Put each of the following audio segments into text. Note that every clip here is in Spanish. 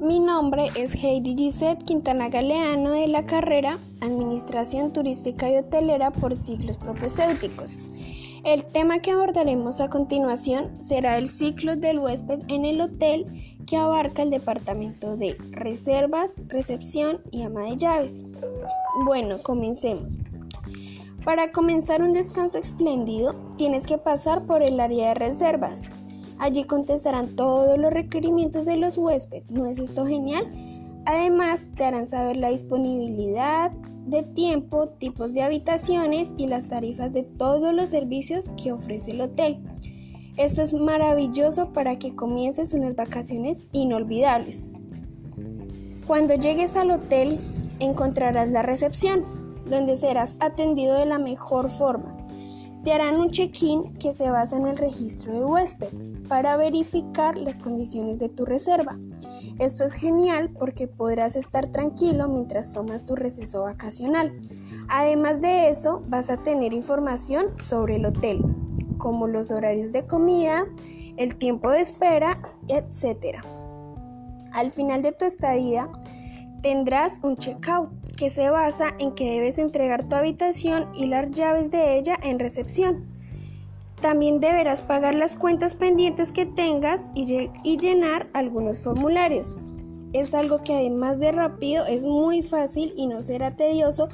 Mi nombre es Heidi Gisette Quintana Galeano de la carrera Administración Turística y Hotelera por Ciclos Propedéuticos. El tema que abordaremos a continuación será el ciclo del huésped en el hotel que abarca el departamento de reservas, recepción y ama de llaves. Bueno, comencemos. Para comenzar un descanso espléndido, tienes que pasar por el área de reservas Allí contestarán todos los requerimientos de los huéspedes. ¿No es esto genial? Además, te harán saber la disponibilidad de tiempo, tipos de habitaciones y las tarifas de todos los servicios que ofrece el hotel. Esto es maravilloso para que comiences unas vacaciones inolvidables. Cuando llegues al hotel, encontrarás la recepción, donde serás atendido de la mejor forma. Te harán un check-in que se basa en el registro del huésped para verificar las condiciones de tu reserva. Esto es genial porque podrás estar tranquilo mientras tomas tu receso vacacional. Además de eso, vas a tener información sobre el hotel, como los horarios de comida, el tiempo de espera, etc. Al final de tu estadía, tendrás un checkout que se basa en que debes entregar tu habitación y las llaves de ella en recepción. También deberás pagar las cuentas pendientes que tengas y, llenar algunos formularios. Es algo que además de rápido es muy fácil y no será tedioso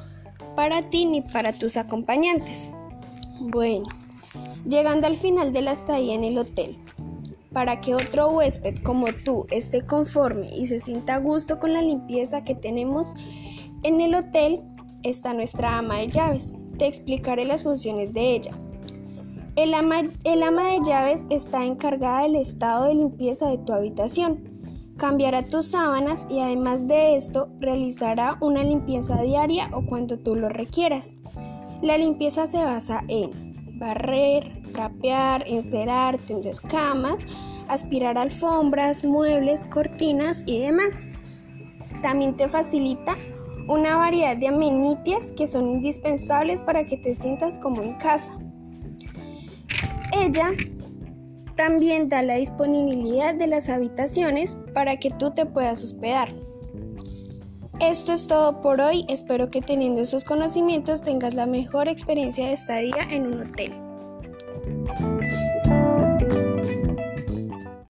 para ti ni para tus acompañantes. Bueno, llegando al final de la estadía en el hotel, para que otro huésped como tú esté conforme y se sienta a gusto con la limpieza que tenemos en el hotel está nuestra ama de llaves. Te explicaré las funciones de ella. El ama, de llaves está encargada del estado de limpieza de tu habitación. Cambiará tus sábanas y además de esto realizará una limpieza diaria o cuando tú lo requieras. La limpieza se basa en barrer, trapear, encerar, tender camas, aspirar alfombras, muebles, cortinas y demás. También te facilita una variedad de amenitias que son indispensables para que te sientas como en casa. Ella también da la disponibilidad de las habitaciones para que tú te puedas hospedar. Esto es todo por hoy. Espero que teniendo estos conocimientos tengas la mejor experiencia de estadía en un hotel.